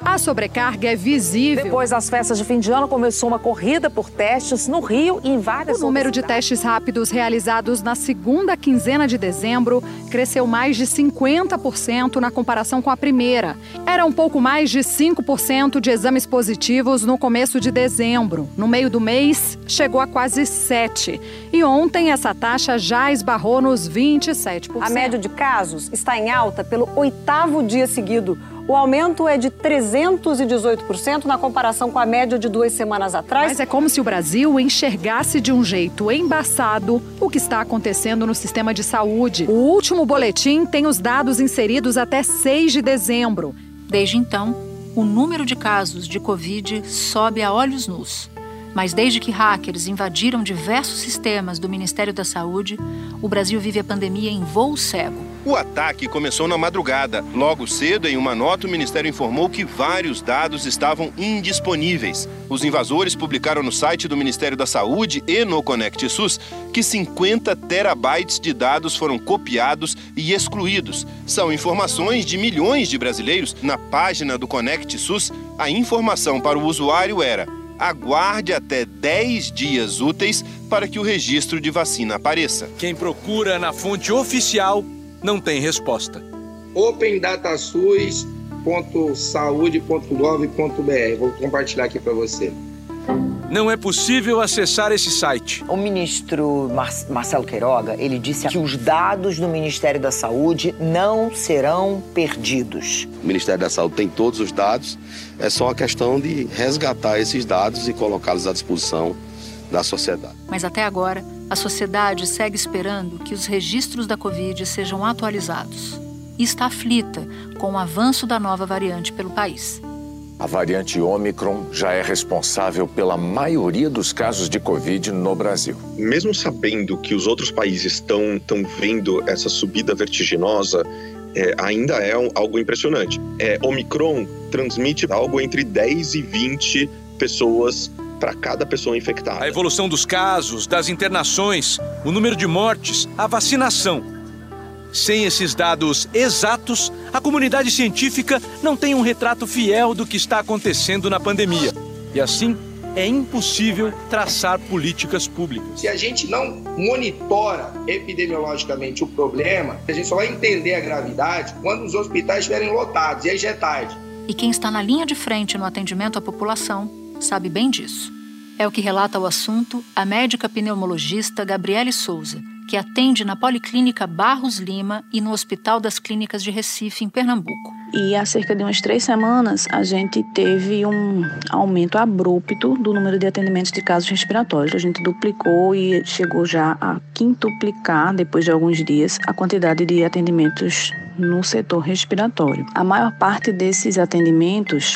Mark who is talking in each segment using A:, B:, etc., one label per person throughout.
A: A sobrecarga é visível.
B: Depois das festas de fim de ano, começou uma corrida por testes no Rio e em várias
A: O número de testes rápidos realizados na segunda quinzena de dezembro cresceu mais de 50% na comparação com a primeira. Era um pouco mais de 5% de exames positivos no começo de dezembro. No meio do mês, chegou a quase 7%. E ontem, essa taxa já esbarrou nos 27%.
B: A média de casos está em alta pelo oitavo dia seguido. O aumento é de 318% na comparação com a média de duas semanas atrás.
A: Mas é como se o Brasil enxergasse de um jeito embaçado o que está acontecendo no sistema de saúde. O último boletim tem os dados inseridos até 6 de dezembro.
C: Desde então, o número de casos de Covid sobe a olhos nus. Mas desde que hackers invadiram diversos sistemas do Ministério da Saúde, o Brasil vive a pandemia em voo cego.
D: O ataque começou na madrugada. Logo cedo, em uma nota, o Ministério informou que vários dados estavam indisponíveis. Os invasores publicaram no site do Ministério da Saúde e no Conect SUS que 50 terabytes de dados foram copiados e excluídos. São informações de milhões de brasileiros. Na página do Conect SUS, a informação para o usuário era aguarde até 10 dias úteis para que o registro de vacina apareça.
E: Quem procura na fonte oficial não tem resposta.
F: opendatasus.saude.gov.br. Vou compartilhar aqui para você.
E: Não é possível acessar esse site.
G: O ministro Mar Marcelo Queiroga, ele disse que os dados do Ministério da Saúde não serão perdidos.
H: O Ministério da Saúde tem todos os dados, é só a questão de resgatar esses dados e colocá-los à disposição da sociedade.
C: Mas até agora, a sociedade segue esperando que os registros da Covid sejam atualizados. E está aflita com o avanço da nova variante pelo país.
I: A variante Omicron já é responsável pela maioria dos casos de Covid no Brasil.
J: Mesmo sabendo que os outros países estão, estão vendo essa subida vertiginosa, é, ainda é um, algo impressionante. É, Omicron transmite algo entre 10 e 20 pessoas para cada pessoa infectada.
E: A evolução dos casos, das internações, o número de mortes, a vacinação sem esses dados exatos, a comunidade científica não tem um retrato fiel do que está acontecendo na pandemia. E assim, é impossível traçar políticas públicas.
F: Se a gente não monitora epidemiologicamente o problema, a gente só vai entender a gravidade quando os hospitais estiverem lotados, e aí já é tarde.
C: E quem está na linha de frente no atendimento à população sabe bem disso. É o que relata o assunto a médica pneumologista Gabriele Souza, que atende na Policlínica Barros Lima e no Hospital das Clínicas de Recife, em Pernambuco.
K: E há cerca de umas três semanas, a gente teve um aumento abrupto do número de atendimentos de casos respiratórios. A gente duplicou e chegou já a quintuplicar, depois de alguns dias, a quantidade de atendimentos no setor respiratório. A maior parte desses atendimentos,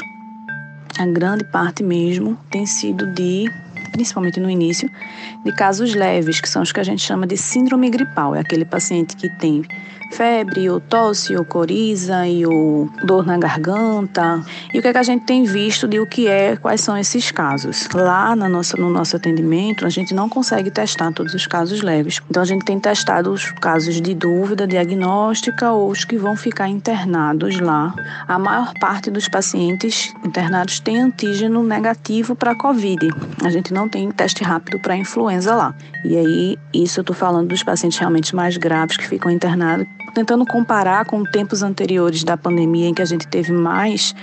K: a grande parte mesmo, tem sido de principalmente no início, de casos leves, que são os que a gente chama de síndrome gripal. É aquele paciente que tem febre, ou tosse, ou coriza, e ou dor na garganta. E o que, é que a gente tem visto de o que é, quais são esses casos? Lá na nossa, no nosso atendimento, a gente não consegue testar todos os casos leves. Então a gente tem testado os casos de dúvida diagnóstica ou os que vão ficar internados lá. A maior parte dos pacientes internados tem antígeno negativo para COVID. A gente não tem teste rápido para influenza lá. E aí, isso eu estou falando dos pacientes realmente mais graves que ficam internados tentando comparar com tempos anteriores da pandemia em que a gente teve mais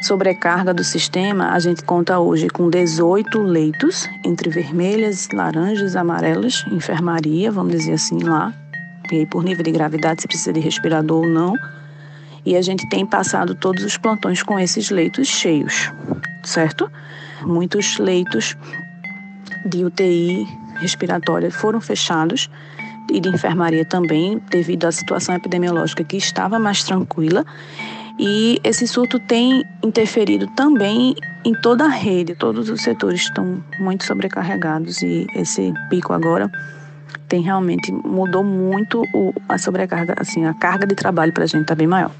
K: sobrecarga do sistema, a gente conta hoje com 18 leitos, entre vermelhas, laranjas, amarelas, enfermaria, vamos dizer assim lá. E aí, por nível de gravidade, se precisa de respirador ou não. E a gente tem passado todos os plantões com esses leitos cheios, certo? Muitos leitos de UTI respiratória foram fechados e de enfermaria também, devido à situação epidemiológica que estava mais tranquila. E esse surto tem interferido também em toda a rede, todos os setores estão muito sobrecarregados e esse pico agora tem realmente mudou muito o, a sobrecarga, assim, a carga de trabalho para a gente está bem maior.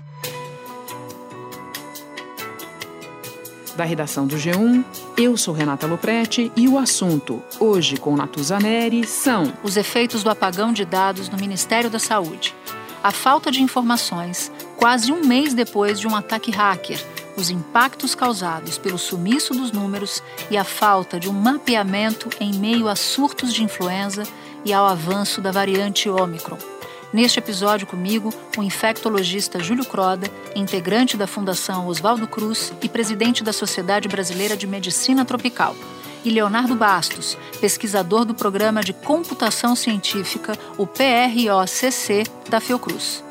A: Da redação do G1,
L: Eu sou Renata Loprete e o assunto, hoje com Natuzaneri, são
C: os efeitos do apagão de dados no Ministério da Saúde. A falta de informações, quase um mês depois de um ataque hacker, os impactos causados pelo sumiço dos números e a falta de um mapeamento em meio a surtos de influenza e ao avanço da variante Ômicron. Neste episódio comigo, o infectologista Júlio Croda, integrante da Fundação Oswaldo Cruz e presidente da Sociedade Brasileira de Medicina Tropical, e Leonardo Bastos, pesquisador do Programa de Computação Científica, o PROCC, da Fiocruz.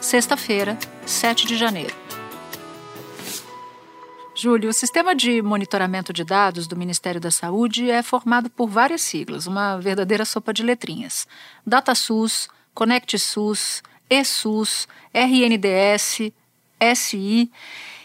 C: Sexta-feira, 7 de janeiro. Júlio, o sistema de monitoramento de dados do Ministério da Saúde é formado por várias siglas, uma verdadeira sopa de letrinhas. DataSUS, ConnectSUS, ESUS, RNDS, SI.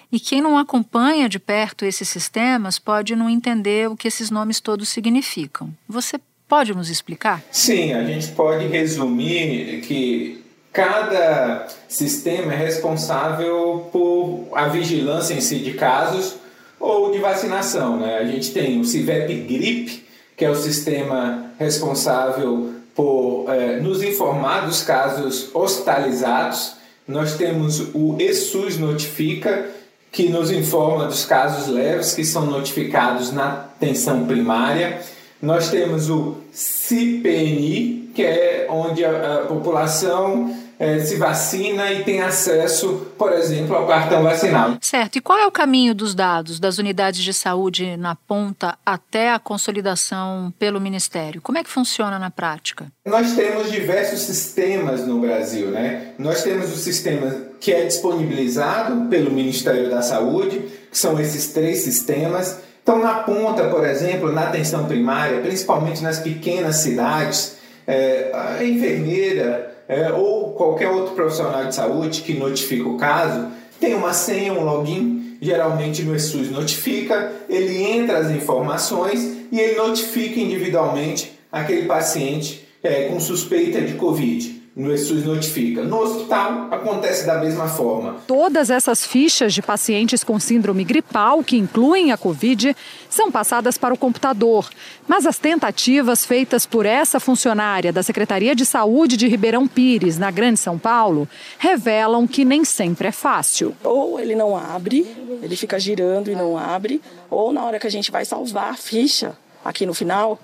C: E quem não acompanha de perto esses sistemas pode não entender o que esses nomes todos significam. Você pode nos explicar?
M: Sim, a gente pode resumir que Cada sistema é responsável por a vigilância em si de casos ou de vacinação. Né? A gente tem o CIVEP GRIP, que é o sistema responsável por é, nos informar dos casos hospitalizados. Nós temos o ESUS Notifica, que nos informa dos casos leves que são notificados na atenção primária. Nós temos o CPNI, que é onde a, a população é, se vacina e tem acesso, por exemplo, ao cartão vacinal.
C: Certo. E qual é o caminho dos dados das unidades de saúde na ponta até a consolidação pelo Ministério? Como é que funciona na prática?
M: Nós temos diversos sistemas no Brasil, né? Nós temos o sistema que é disponibilizado pelo Ministério da Saúde, que são esses três sistemas. Então, na ponta, por exemplo, na atenção primária, principalmente nas pequenas cidades, é, a enfermeira é, ou qualquer outro profissional de saúde que notifica o caso, tem uma senha, um login, geralmente no ESUS notifica, ele entra as informações e ele notifica individualmente aquele paciente é, com suspeita de Covid SUS notifica. No hospital acontece da mesma forma.
A: Todas essas fichas de pacientes com síndrome gripal, que incluem a Covid, são passadas para o computador. Mas as tentativas feitas por essa funcionária da Secretaria de Saúde de Ribeirão Pires, na Grande São Paulo, revelam que nem sempre é fácil.
N: Ou ele não abre, ele fica girando e não abre, ou na hora que a gente vai salvar a ficha, aqui no final,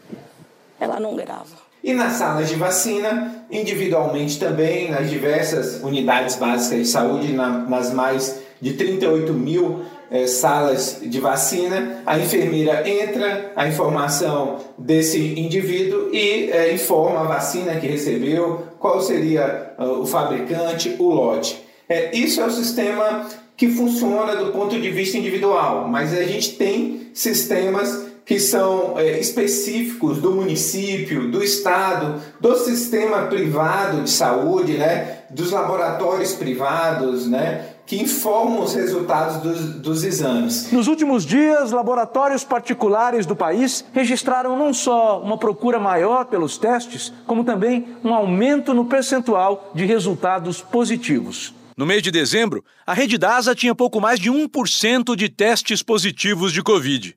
N: ela não grava.
M: E nas salas de vacina, individualmente também, nas diversas unidades básicas de saúde, na, nas mais de 38 mil é, salas de vacina, a enfermeira entra a informação desse indivíduo e é, informa a vacina que recebeu, qual seria uh, o fabricante, o lote. É, isso é o sistema que funciona do ponto de vista individual, mas a gente tem sistemas que são é, específicos do município, do estado, do sistema privado de saúde, né, dos laboratórios privados, né, que informam os resultados dos, dos, exames.
E: Nos últimos dias, laboratórios particulares do país registraram não só uma procura maior pelos testes, como também um aumento no percentual de resultados positivos. No mês de dezembro, a rede DASA tinha pouco mais de 1% de testes positivos de Covid.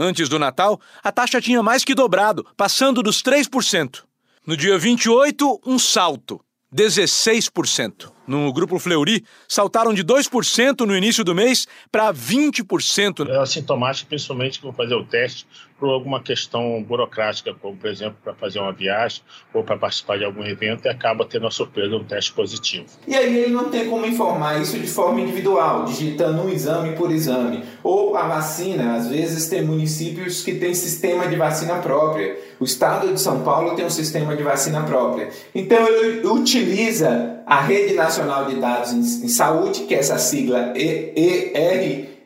E: Antes do Natal, a taxa tinha mais que dobrado, passando dos 3%. No dia 28, um salto, 16%. No grupo Fleury, saltaram de 2% no início do mês para 20%.
O: É assintomático, principalmente que vão fazer o teste por alguma questão burocrática, como, por exemplo, para fazer uma viagem ou para participar de algum evento e acaba tendo a surpresa um teste positivo.
M: E aí ele não tem como informar isso de forma individual, digitando um exame por exame. Ou a vacina, às vezes tem municípios que têm sistema de vacina própria. O estado de São Paulo tem um sistema de vacina própria. Então ele utiliza a Rede Nacional de Dados em Saúde, que é essa sigla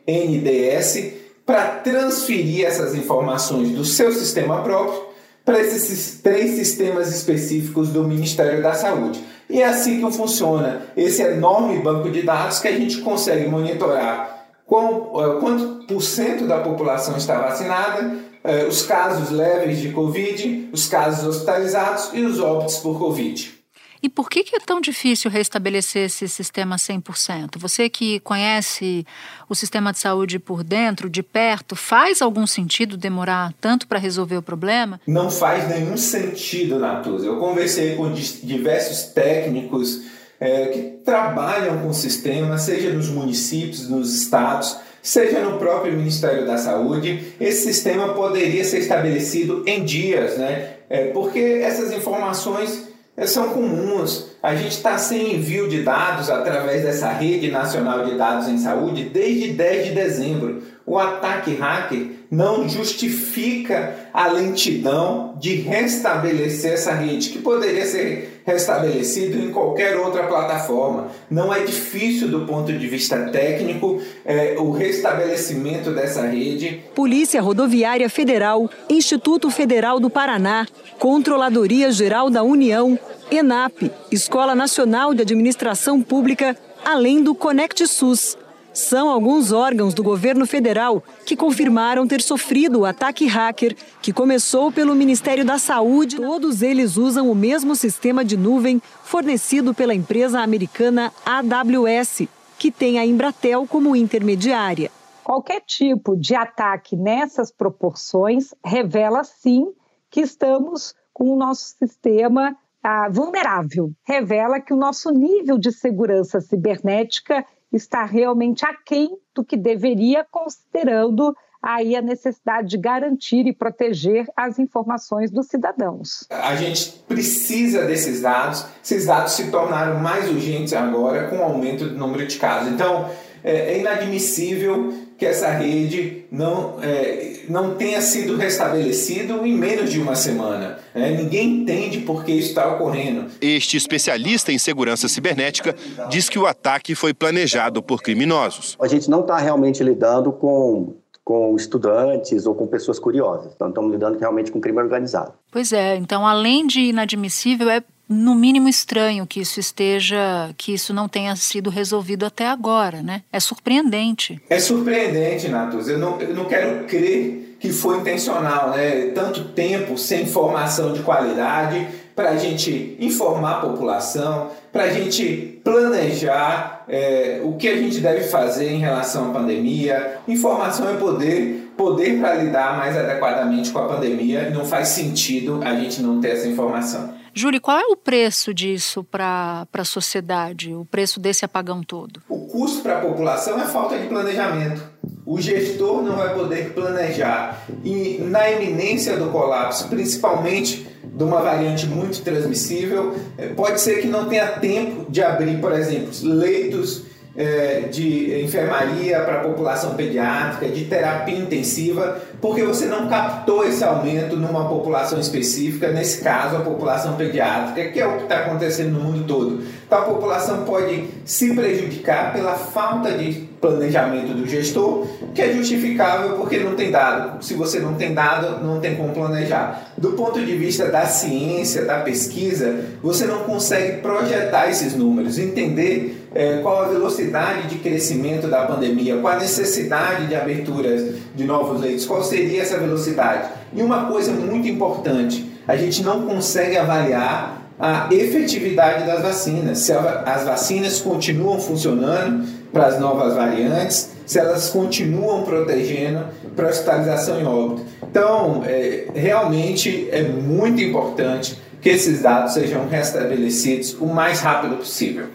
M: ERNDS, para transferir essas informações do seu sistema próprio para esses três sistemas específicos do Ministério da Saúde. E é assim que funciona esse enorme banco de dados que a gente consegue monitorar qual, quanto por cento da população está vacinada, eh, os casos leves de Covid, os casos hospitalizados e os óbitos por Covid.
C: E por que, que é tão difícil restabelecer esse sistema 100%? Você que conhece o sistema de saúde por dentro, de perto, faz algum sentido demorar tanto para resolver o problema?
M: Não faz nenhum sentido, Natuza. Eu conversei com diversos técnicos é, que trabalham com o sistema, seja nos municípios, nos estados, seja no próprio Ministério da Saúde. Esse sistema poderia ser estabelecido em dias, né? É, porque essas informações são comuns. A gente está sem envio de dados através dessa rede nacional de dados em saúde desde 10 de dezembro. O ataque hacker não justifica a lentidão de restabelecer essa rede, que poderia ser restabelecido em qualquer outra plataforma. Não é difícil do ponto de vista técnico é, o restabelecimento dessa rede.
B: Polícia Rodoviária Federal, Instituto Federal do Paraná, Controladoria Geral da União, ENAP, Escola Nacional de Administração Pública, além do Conect SUS. São alguns órgãos do governo federal que confirmaram ter sofrido o ataque hacker, que começou pelo Ministério da Saúde. Todos eles usam o mesmo sistema de nuvem fornecido pela empresa americana AWS, que tem a Embratel como intermediária.
P: Qualquer tipo de ataque nessas proporções revela sim que estamos com o nosso sistema ah, vulnerável. Revela que o nosso nível de segurança cibernética está realmente aquém do que deveria, considerando aí a necessidade de garantir e proteger as informações dos cidadãos.
M: A gente precisa desses dados, esses dados se tornaram mais urgentes agora com o aumento do número de casos. Então, é, é inadmissível que essa rede não, é, não tenha sido restabelecido em menos de uma semana. É, ninguém entende por que isso está ocorrendo.
D: Este especialista em segurança cibernética diz que o ataque foi planejado por criminosos.
Q: A gente não está realmente lidando com com estudantes ou com pessoas curiosas. Então, estamos lidando realmente com crime organizado.
C: Pois é, então, além de inadmissível, é no mínimo estranho que isso esteja, que isso não tenha sido resolvido até agora, né? É surpreendente.
M: É surpreendente, Natus. Eu não, eu não quero crer que foi intencional, né? Tanto tempo sem informação de qualidade para a gente informar a população, para a gente planejar é, o que a gente deve fazer em relação à pandemia. Informação é poder, poder para lidar mais adequadamente com a pandemia. Não faz sentido a gente não ter essa informação.
C: Júlio, qual é o preço disso para a sociedade, o preço desse apagão todo?
M: O custo para a população é falta de planejamento. O gestor não vai poder planejar. E na iminência do colapso, principalmente de uma variante muito transmissível, eh, pode ser que não tenha tempo de abrir, por exemplo, leitos é, de enfermaria para a população pediátrica, de terapia intensiva, porque você não captou esse aumento numa população específica, nesse caso a população pediátrica, que é o que está acontecendo no mundo todo. Então a população pode se prejudicar pela falta de planejamento do gestor, que é justificável porque não tem dado. Se você não tem dado, não tem como planejar. Do ponto de vista da ciência, da pesquisa, você não consegue projetar esses números, entender é, qual a velocidade de crescimento da pandemia, qual a necessidade de aberturas de novos leitos, qual seria essa velocidade. E uma coisa muito importante, a gente não consegue avaliar a efetividade das vacinas, se as vacinas continuam funcionando para as novas variantes, se elas continuam protegendo para hospitalização em óbito. Então, é, realmente é muito importante que esses dados sejam restabelecidos o mais rápido possível.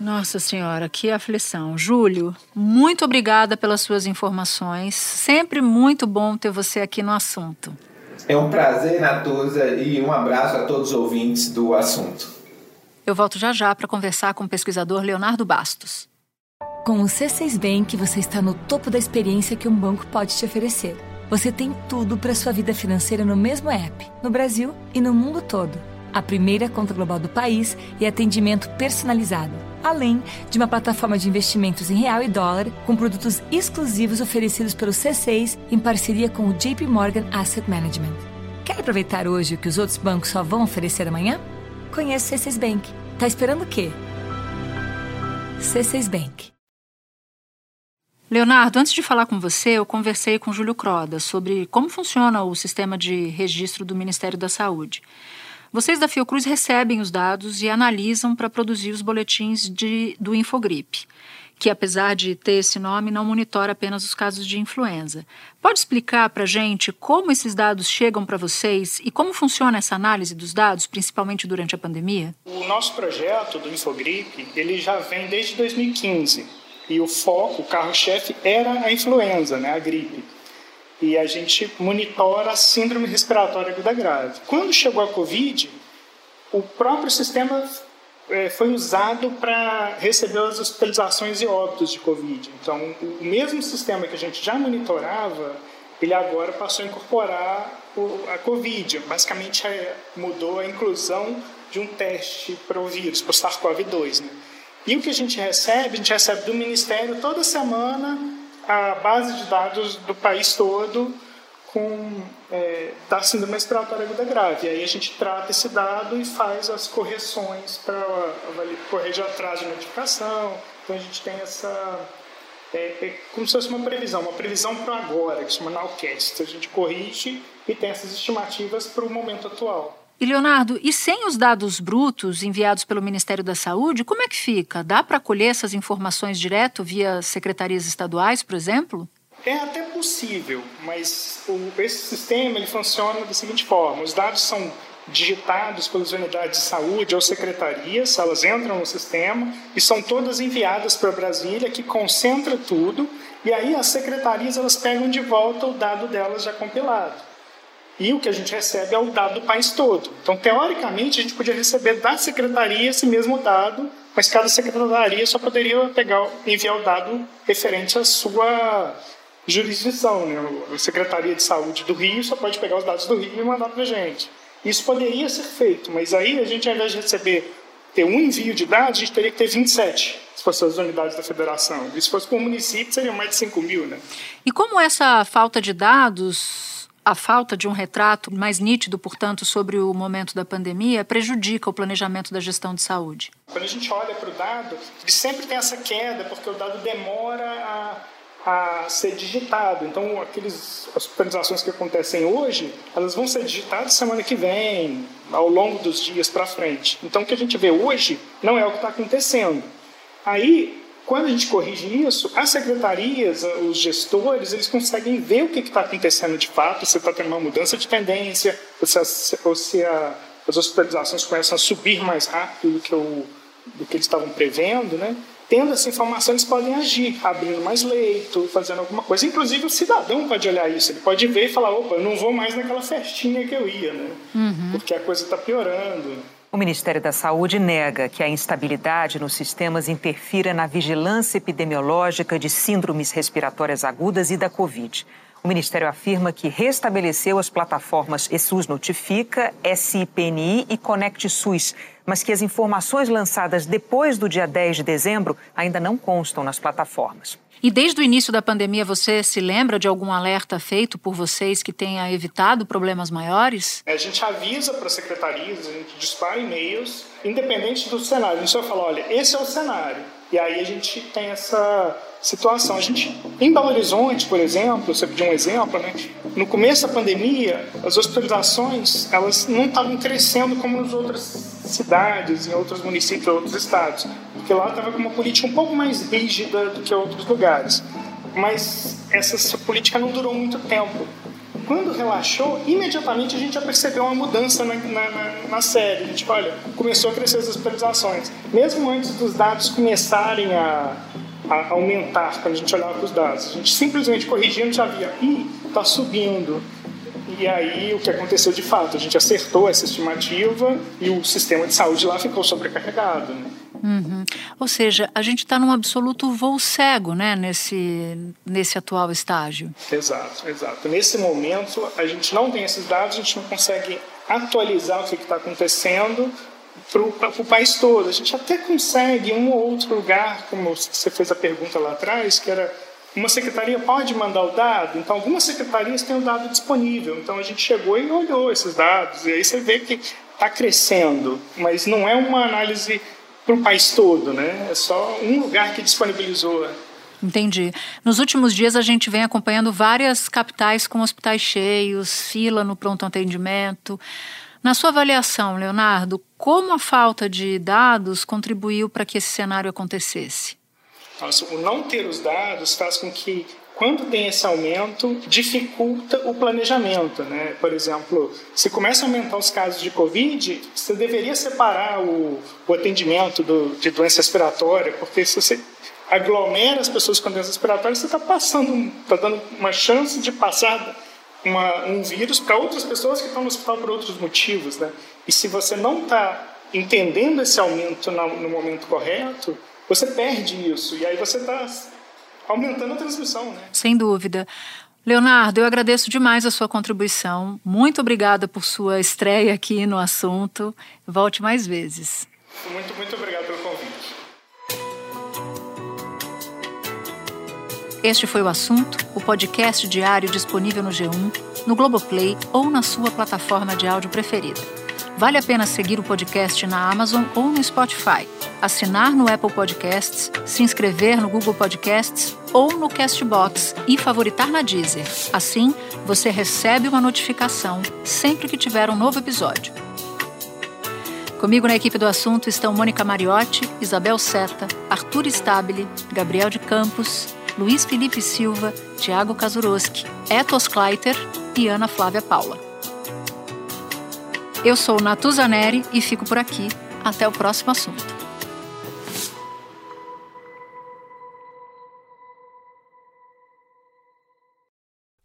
C: Nossa Senhora, que aflição. Júlio, muito obrigada pelas suas informações. Sempre muito bom ter você aqui no assunto.
M: É um prazer, Natuza, e um abraço a todos os ouvintes do assunto.
C: Eu volto já já para conversar com o pesquisador Leonardo Bastos.
R: Com o C6 Bank, você está no topo da experiência que um banco pode te oferecer. Você tem tudo para sua vida financeira no mesmo app, no Brasil e no mundo todo. A primeira conta global do país e atendimento personalizado, além de uma plataforma de investimentos em real e dólar com produtos exclusivos oferecidos pelo C6 em parceria com o JP Morgan Asset Management. Quer aproveitar hoje o que os outros bancos só vão oferecer amanhã? Conheça o C6 Bank. Tá esperando o quê? C6 Bank.
C: Leonardo, antes de falar com você, eu conversei com Júlio Croda sobre como funciona o sistema de registro do Ministério da Saúde. Vocês da Fiocruz recebem os dados e analisam para produzir os boletins de, do Infogripe que apesar de ter esse nome, não monitora apenas os casos de influenza. Pode explicar para a gente como esses dados chegam para vocês e como funciona essa análise dos dados, principalmente durante a pandemia?
S: O nosso projeto do Infogripe, ele já vem desde 2015 e o foco, o carro-chefe era a influenza, né, a gripe. E a gente monitora a síndrome respiratória aguda grave. Quando chegou a Covid, o próprio sistema é, foi usado para receber as hospitalizações e óbitos de Covid. Então, o mesmo sistema que a gente já monitorava, ele agora passou a incorporar a Covid. Basicamente, é, mudou a inclusão de um teste para o vírus, para o SARS-CoV-2. Né? E o que a gente recebe? A gente recebe do Ministério toda semana a base de dados do país todo com é, da síndrome respiratória aguda grave. Aí a gente trata esse dado e faz as correções para corrigir atraso de notificação. Então a gente tem essa é, é como se fosse uma previsão, uma previsão para agora, que se chama Nowcast. A gente corrige e tem essas estimativas para o momento atual.
C: E Leonardo, e sem os dados brutos enviados pelo Ministério da Saúde, como é que fica? Dá para colher essas informações direto via secretarias estaduais, por exemplo?
S: É até possível, mas o, esse sistema ele funciona da seguinte forma: os dados são digitados pelas unidades de saúde ou secretarias, elas entram no sistema e são todas enviadas para Brasília, que concentra tudo, e aí as secretarias elas pegam de volta o dado delas já compilado. E o que a gente recebe é o dado do país todo. Então, teoricamente, a gente podia receber da secretaria esse mesmo dado, mas cada secretaria só poderia pegar, enviar o dado referente à sua jurisdição. Né? A Secretaria de Saúde do Rio só pode pegar os dados do Rio e mandar para a gente. Isso poderia ser feito, mas aí a gente, ao invés de receber, ter um envio de dados, a gente teria que ter 27, se fossem as unidades da federação. E se fosse por município, seriam mais de 5 mil. Né?
C: E como essa falta de dados, a falta de um retrato mais nítido, portanto, sobre o momento da pandemia, prejudica o planejamento da gestão de saúde?
S: Quando a gente olha para o dado, ele sempre tem essa queda, porque o dado demora a a ser digitado. Então, aqueles hospitalizações que acontecem hoje, elas vão ser digitadas semana que vem, ao longo dos dias para frente. Então, o que a gente vê hoje não é o que está acontecendo. Aí, quando a gente corrige isso, as secretarias, os gestores, eles conseguem ver o que está acontecendo de fato, se está tendo uma mudança de tendência, ou se, as, ou se a, as hospitalizações começam a subir mais rápido do que, o, do que eles estavam prevendo, né? tendo essa informação, eles podem agir, abrindo mais leito, fazendo alguma coisa. Inclusive, o cidadão pode olhar isso, ele pode ver e falar: opa, eu não vou mais naquela festinha que eu ia, né? Uhum. Porque a coisa está piorando.
T: O Ministério da Saúde nega que a instabilidade nos sistemas interfira na vigilância epidemiológica de síndromes respiratórias agudas e da Covid. O Ministério afirma que restabeleceu as plataformas ESUS Notifica, SIPNI e Conect SUS, mas que as informações lançadas depois do dia 10 de dezembro ainda não constam nas plataformas.
C: E desde o início da pandemia, você se lembra de algum alerta feito por vocês que tenha evitado problemas maiores?
S: A gente avisa para as secretarias, a gente dispara e-mails, independente do cenário. A gente só fala: olha, esse é o cenário. E aí a gente tem essa situação. A gente, em Belo Horizonte, por exemplo, você pediu um exemplo, né? No começo da pandemia, as hospitalizações elas não estavam crescendo como nas outras cidades, em outros municípios, em outros estados, porque lá estava com uma política um pouco mais rígida do que outros lugares. Mas essa política não durou muito tempo. Quando relaxou, imediatamente a gente já percebeu uma mudança na, na, na, na série. A gente, olha, começou a crescer as hospitalizações. Mesmo antes dos dados começarem a, a aumentar quando a gente olhava para os dados. A gente simplesmente corrigindo já via, ih, está subindo. E aí o que aconteceu de fato? A gente acertou essa estimativa e o sistema de saúde lá ficou sobrecarregado. Né?
C: Uhum. Ou seja, a gente está num absoluto voo cego, né, nesse, nesse atual estágio.
S: Exato, exato. Nesse momento, a gente não tem esses dados, a gente não consegue atualizar o que está acontecendo, para o país todo. A gente até consegue um ou outro lugar, como você fez a pergunta lá atrás, que era uma secretaria pode mandar o dado, então algumas secretarias têm o dado disponível. Então a gente chegou e olhou esses dados, e aí você vê que está crescendo, mas não é uma análise para o país todo, né? É só um lugar que disponibilizou.
C: Entendi. Nos últimos dias a gente vem acompanhando várias capitais com hospitais cheios, fila no pronto atendimento. Na sua avaliação, Leonardo, como a falta de dados contribuiu para que esse cenário acontecesse?
S: Nossa, o não ter os dados faz com que quando tem esse aumento, dificulta o planejamento. Né? Por exemplo, se começa a aumentar os casos de Covid, você deveria separar o, o atendimento do, de doença respiratória, porque se você aglomera as pessoas com doença respiratória, você está passando, está dando uma chance de passar uma, um vírus para outras pessoas que estão no hospital por outros motivos. Né? E se você não está entendendo esse aumento no, no momento correto, você perde isso. E aí você está aumentando a transmissão. Né?
C: Sem dúvida. Leonardo, eu agradeço demais a sua contribuição. Muito obrigada por sua estreia aqui no assunto. Volte mais vezes.
S: Muito, muito obrigado pelo convite.
C: Este foi o assunto, o podcast diário disponível no G1, no Globoplay ou na sua plataforma de áudio preferida. Vale a pena seguir o podcast na Amazon ou no Spotify assinar no Apple Podcasts, se inscrever no Google Podcasts ou no Castbox e favoritar na Deezer. Assim, você recebe uma notificação sempre que tiver um novo episódio. Comigo na equipe do assunto estão Mônica Mariotti, Isabel Seta, Arthur Stabile, Gabriel de Campos, Luiz Felipe Silva, Tiago Kazuroski, Etos Kleiter e Ana Flávia Paula. Eu sou Natuza Neri e fico por aqui. Até o próximo assunto.